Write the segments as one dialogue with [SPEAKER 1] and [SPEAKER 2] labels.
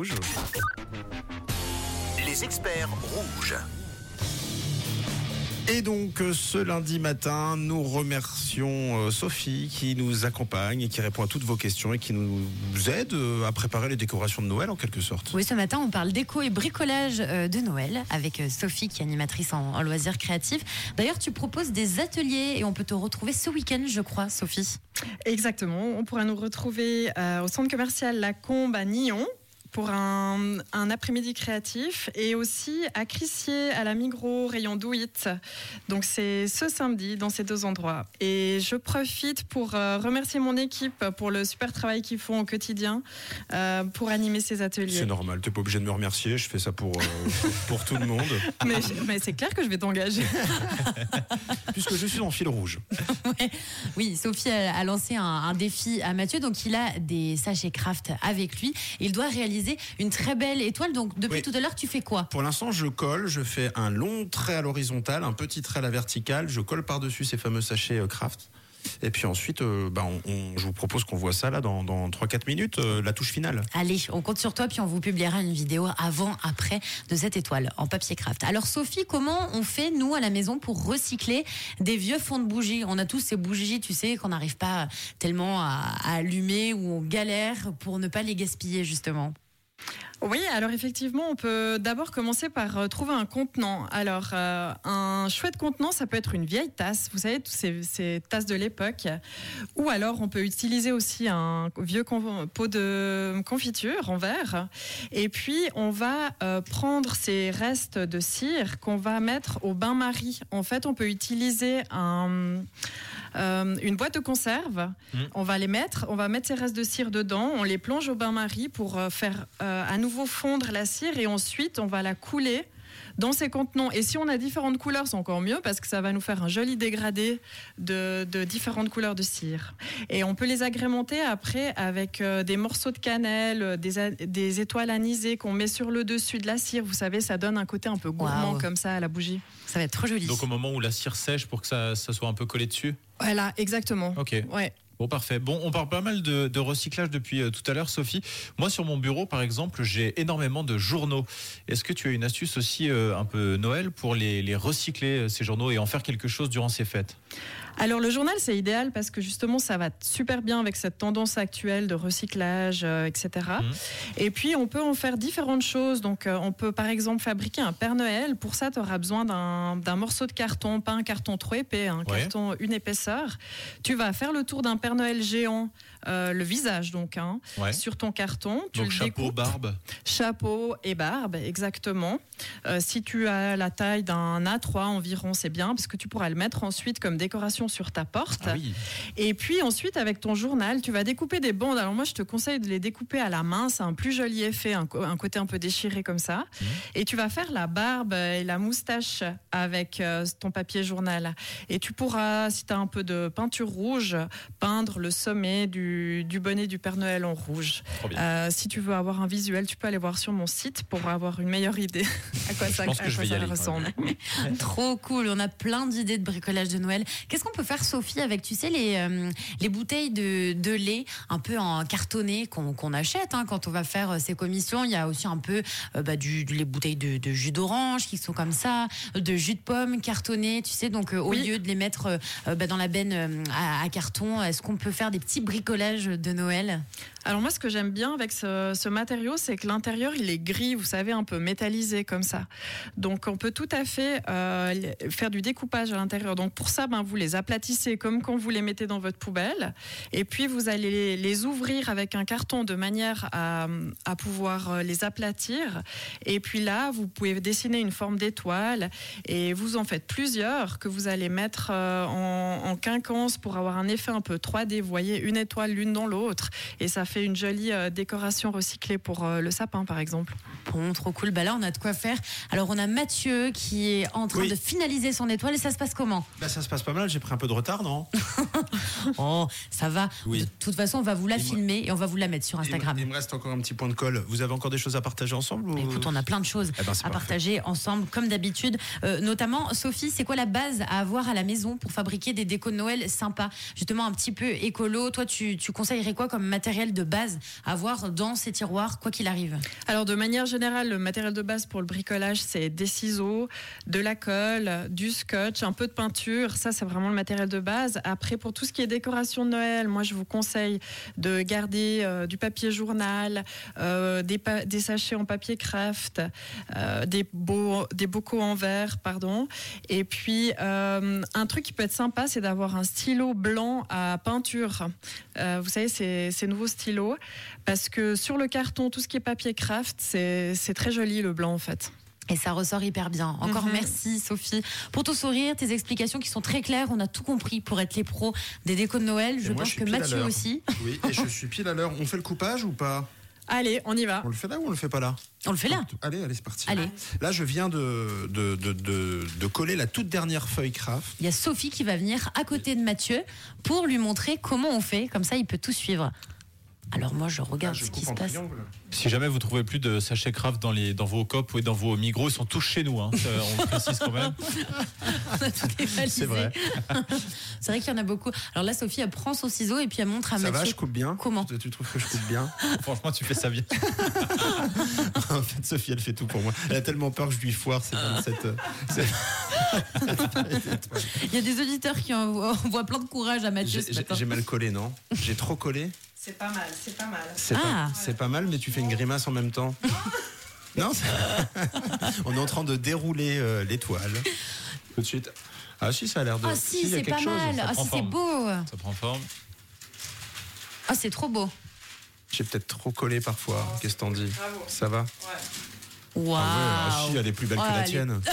[SPEAKER 1] Rouge.
[SPEAKER 2] Les experts rouges.
[SPEAKER 1] Et donc euh, ce lundi matin, nous remercions euh, Sophie qui nous accompagne et qui répond à toutes vos questions et qui nous aide euh, à préparer les décorations de Noël en quelque sorte.
[SPEAKER 3] Oui, ce matin, on parle déco et bricolage de Noël avec Sophie, qui est animatrice en, en loisirs créatifs. D'ailleurs, tu proposes des ateliers et on peut te retrouver ce week-end, je crois, Sophie.
[SPEAKER 4] Exactement. On pourra nous retrouver euh, au centre commercial La Combe à Nyon pour un, un après-midi créatif et aussi à Crissier à la Migros rayon Do It. Donc c'est ce samedi dans ces deux endroits. Et je profite pour euh, remercier mon équipe pour le super travail qu'ils font au quotidien euh, pour animer ces
[SPEAKER 1] C'est
[SPEAKER 4] ateliers.
[SPEAKER 1] normal, t'es pas obligé de me remercier, je fais ça pour, euh, pour tout le monde,
[SPEAKER 4] Mais, mais c'est clair que je vais t'engager.
[SPEAKER 1] puisque je suis en fil rouge.
[SPEAKER 3] Oui, Sophie a, a lancé un, un défi à Mathieu, donc il a des sachets craft avec lui. Il doit réaliser une très belle étoile. Donc depuis
[SPEAKER 1] Oui.
[SPEAKER 3] tout à l'heure, tu fais quoi?
[SPEAKER 1] Pour l'instant, je colle, je fais un long trait à l'horizontale, un petit trait à la verticale, je colle par-dessus ces fameux sachets euh, craft. Et puis ensuite, euh, bah, on- on- je vous propose qu'on voit ça là dans, dans 3-4 minutes, euh, la touche finale.
[SPEAKER 3] Allez, on compte sur toi, puis on vous publiera une vidéo avant, après de cette étoile en papier craft. Alors Sophie, comment on fait, nous, à la maison, pour recycler des vieux fonds de bougies? On a tous ces bougies, tu sais, qu'on n'arrive pas tellement à, à allumer ou on galère pour ne pas les gaspiller, justement.
[SPEAKER 4] Oui, alors effectivement, on peut d'abord commencer par euh, trouver un contenant. Alors, euh, un chouette contenant, ça peut être une vieille tasse, vous savez, toutes ces, tasses de l'époque. Ou alors, on peut utiliser aussi un vieux pot de confiture en verre. Et puis, on va euh, prendre ces restes de cire qu'on va mettre au bain-marie. En fait, on peut utiliser un, euh, une boîte de conserve. On va les mettre, on va mettre ces restes de cire dedans, on les plonge au bain-marie pour euh, faire euh, à nouveau fondre la cire et ensuite on va la couler dans ces contenants. Et si on a différentes couleurs, c'est encore mieux parce que ça va nous faire un joli dégradé de, de différentes couleurs de cire. Et on peut les agrémenter après avec euh, des morceaux de cannelle, euh, des, a- des étoiles anisées qu'on met sur le dessus de la cire. Vous savez, ça donne un côté un peu gourmand comme ça à la bougie.
[SPEAKER 3] Ça va être trop joli.
[SPEAKER 5] Donc au moment où la cire sèche pour que ça, ça soit un peu collé dessus?
[SPEAKER 4] Voilà, exactement.
[SPEAKER 5] Ok.
[SPEAKER 4] Ouais.
[SPEAKER 5] Bon, parfait. Bon, on parle pas mal de, de recyclage depuis euh, tout à l'heure, Sophie. Moi, sur mon bureau, par exemple, j'ai énormément de journaux. Est-ce que tu as une astuce aussi euh, un peu Noël pour les, les recycler, euh, ces journaux, et en faire quelque chose durant ces fêtes?
[SPEAKER 4] Alors le journal c'est idéal parce que justement ça va super bien avec cette tendance actuelle de recyclage, euh, etc.
[SPEAKER 5] Mhm.
[SPEAKER 4] Et puis on peut en faire différentes choses. Donc on peut par exemple fabriquer un Père Noël. Pour ça tu auras besoin d'un d'un morceau de carton, pas un carton trop épais, un
[SPEAKER 5] Ouais.
[SPEAKER 4] carton une épaisseur. Tu vas faire le tour d'un Père Noël géant, euh, le visage donc, hein,
[SPEAKER 5] Ouais.
[SPEAKER 4] sur ton carton. Tu
[SPEAKER 5] Donc
[SPEAKER 4] le
[SPEAKER 5] chapeau,
[SPEAKER 4] découpes.
[SPEAKER 5] barbe.
[SPEAKER 4] Chapeau et barbe, exactement. Euh, si tu as la taille d'un A3 environ, c'est bien, parce que tu pourras le mettre ensuite comme décoration sur ta porte.
[SPEAKER 5] Ah oui.
[SPEAKER 4] Et puis ensuite, avec ton journal, tu vas découper des bandes. Alors moi, je te conseille de les découper à la main, c'est un plus joli effet, un, côté un peu déchiré comme ça.
[SPEAKER 5] Mhm.
[SPEAKER 4] Et tu vas faire la barbe et la moustache avec euh, ton papier journal. Et tu pourras, si tu as un peu de peinture rouge, peindre le sommet du, du bonnet du Père Noël en rouge. Euh, si tu veux avoir un visuel, tu peux aller voir sur mon site pour avoir une meilleure idée à quoi ça,
[SPEAKER 5] pense que
[SPEAKER 4] à
[SPEAKER 5] je
[SPEAKER 4] quoi
[SPEAKER 5] vais y
[SPEAKER 4] ça
[SPEAKER 5] aller.
[SPEAKER 4] ressemble.
[SPEAKER 3] Trop cool, on a plein d'idées de bricolage de Noël. Qu'est-ce qu'on peut faire, Sophie, avec, tu sais, les, euh, les bouteilles de, de lait un peu en cartonné qu'on qu'on achète hein, quand on va faire euh, ces commissions? Il y a aussi un peu euh, bah, du, les bouteilles de, de jus d'orange qui sont comme ça, de jus de pomme cartonné, tu sais, donc euh, au
[SPEAKER 4] Oui.
[SPEAKER 3] lieu de les mettre euh, euh, bah, dans la benne euh, à, à carton, est-ce qu'on peut faire des petits bricolages de Noël
[SPEAKER 4] Alors moi, ce que j'aime bien avec ce, matériau, c'est que l'intérieur, il est gris, vous savez, un peu métallisé comme ça. Donc on peut tout à fait euh, faire du découpage à l'intérieur. Donc pour ça, ben, vous les aplatissez comme quand vous les mettez dans votre poubelle. Et puis vous allez les, ouvrir avec un carton de manière à, pouvoir euh, les aplatir. Et puis là, vous pouvez dessiner une forme d'étoile et vous en faites plusieurs que vous allez mettre euh, en, en pour avoir un effet un peu 3D. Vous voyez une étoile l'une dans l'autre et ça fait une jolie euh, décoration recyclée pour euh, le sapin par exemple.
[SPEAKER 3] Bon, trop cool. Bah là, on a de quoi faire. Alors, on a Mathieu qui est en train
[SPEAKER 1] Oui.
[SPEAKER 3] de finaliser son étoile et ça se passe comment?
[SPEAKER 1] Là, ça se passe pas mal, j'ai pris un peu de retard, non?
[SPEAKER 3] Oh, ça va.
[SPEAKER 1] Oui.
[SPEAKER 3] De toute façon, on va vous la
[SPEAKER 1] Et
[SPEAKER 3] filmer et on va vous la mettre sur Instagram.
[SPEAKER 1] Il me reste encore un petit point de colle. Vous avez encore des choses à partager ensemble ou-
[SPEAKER 3] Écoute, on a plein de choses
[SPEAKER 1] Eh ben,
[SPEAKER 3] à
[SPEAKER 1] parfait.
[SPEAKER 3] partager ensemble, comme d'habitude. Euh, notamment, Sophie, c'est quoi la base à avoir à la maison pour fabriquer des décos de Noël sympas? Justement, un petit écolo. Toi, tu, conseillerais quoi comme matériel de base à avoir dans ces tiroirs, quoi qu'il arrive
[SPEAKER 4] Alors de manière générale, le matériel de base pour le bricolage, c'est des ciseaux, de la colle, du scotch, un peu de peinture. Ça, c'est vraiment le matériel de base. Après, pour tout ce qui est décoration de Noël, moi, je vous conseille de garder euh, du papier journal, euh, des, sachets en papier craft, euh, des, beaux, des bocaux en verre, pardon. Et puis, un truc qui peut être sympa, c'est d'avoir un stylo blanc à peinture. Euh, vous savez, ces, ces nouveaux stylos. Parce que sur le carton, tout ce qui est papier craft, c'est très joli le blanc en fait.
[SPEAKER 3] Et ça ressort hyper bien. Encore
[SPEAKER 4] Mhm.
[SPEAKER 3] merci Sophie pour ton sourire, tes explications qui sont très claires. On a tout compris pour être les pros des décos de Noël.
[SPEAKER 1] Et
[SPEAKER 3] Je
[SPEAKER 1] moi,
[SPEAKER 3] pense
[SPEAKER 1] je
[SPEAKER 3] que Mathieu aussi.
[SPEAKER 1] Oui, et je suis pile à l'heure. On fait le coupage ou pas?
[SPEAKER 4] Allez, on y va.
[SPEAKER 1] On le fait là ou on le fait pas là
[SPEAKER 3] On le fait là.
[SPEAKER 1] Allez, allez, c'est parti.
[SPEAKER 3] Allez.
[SPEAKER 1] Là, je viens de, de, de, de- de coller la toute dernière feuille craft.
[SPEAKER 3] Il y a Sophie qui va venir à côté de Mathieu pour lui montrer comment on fait. Comme ça, il peut tout suivre. Alors moi, je regarde
[SPEAKER 1] Ah, je
[SPEAKER 3] ce qui se passe.
[SPEAKER 1] triangle.
[SPEAKER 5] Si jamais vous trouvez plus de sachets craft dans, les, dans vos copes ou dans vos migros, ils sont tous chez nous. hein. Ça, on précise quand même.
[SPEAKER 3] On a tout.
[SPEAKER 1] C'est vrai.
[SPEAKER 3] C'est vrai qu'il y en a beaucoup. Alors là, Sophie, elle prend son ciseau et puis elle montre à
[SPEAKER 1] Ça va,
[SPEAKER 3] Mathieu.
[SPEAKER 1] je coupe bien
[SPEAKER 3] Comment
[SPEAKER 1] tu, tu trouves que je coupe bien
[SPEAKER 5] Franchement, tu fais ça bien.
[SPEAKER 1] En fait, Sophie, elle fait tout pour moi. Elle a tellement peur que je lui foire cette, cette, euh, cette-
[SPEAKER 3] Il y a des auditeurs qui envoient, plein de courage à Mathieu
[SPEAKER 1] j'ai mal collé, non? J'ai trop collé
[SPEAKER 4] C'est pas mal, c'est pas mal.
[SPEAKER 1] C'est
[SPEAKER 3] Ah.
[SPEAKER 1] pas, c'est pas mal, mais tu fais une grimace en même temps. non On est en train de dérouler euh, l'étoile. Tout de suite. Ah si, ça a l'air de...
[SPEAKER 3] Ah si, c'est pas
[SPEAKER 1] chose.
[SPEAKER 3] mal. Ah si, c'est beau.
[SPEAKER 5] Ça prend forme.
[SPEAKER 3] Ah, c'est trop beau.
[SPEAKER 1] J'ai peut-être trop collé parfois. Qu'est-ce que t'en dis
[SPEAKER 4] Bravo.
[SPEAKER 1] Ça va
[SPEAKER 3] Waouh.
[SPEAKER 1] Ah ouais, ah si, elle est plus belle
[SPEAKER 3] Oh,
[SPEAKER 1] que la
[SPEAKER 3] est-
[SPEAKER 1] tienne.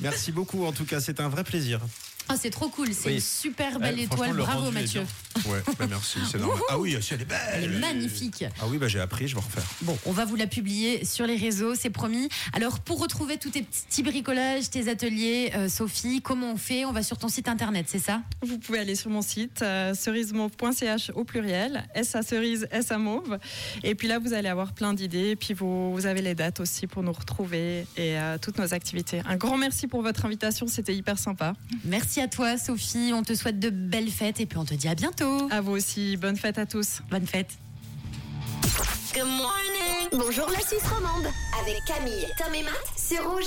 [SPEAKER 1] Merci beaucoup, en tout cas, c'est un vrai plaisir.
[SPEAKER 3] Ah, c'est trop cool. C'est
[SPEAKER 1] Oui.
[SPEAKER 3] une super belle
[SPEAKER 5] franchement,
[SPEAKER 3] étoile.
[SPEAKER 5] le
[SPEAKER 3] Bravo, Mathieu.
[SPEAKER 1] Ouais, bah merci, c'est normal. Ah oui, elle est belle.
[SPEAKER 3] Elle est magnifique.
[SPEAKER 1] Ah oui, bah j'ai appris, je vais en refaire.
[SPEAKER 3] Bon, on va vous la publier sur les réseaux, c'est promis. Alors, pour retrouver tous tes petits bricolages, tes ateliers, euh, Sophie, comment on fait? On va sur ton site internet, c'est ça?
[SPEAKER 4] Vous pouvez aller sur mon site euh, cerisemauve.ch au pluriel, S à cerise, S à mauve. Et puis là, vous allez avoir plein d'idées. Et puis vous, vous avez les dates aussi pour nous retrouver et euh, toutes nos activités. Un grand merci pour votre invitation, c'était hyper sympa.
[SPEAKER 3] Merci à toi, Sophie. On te souhaite de belles fêtes et puis on te dit à bientôt.
[SPEAKER 4] À vous aussi, bonne fête à tous.
[SPEAKER 3] Bonne fête.
[SPEAKER 2] Bonjour la Suisse romande avec Camille, Tom et Matt sur Rouge.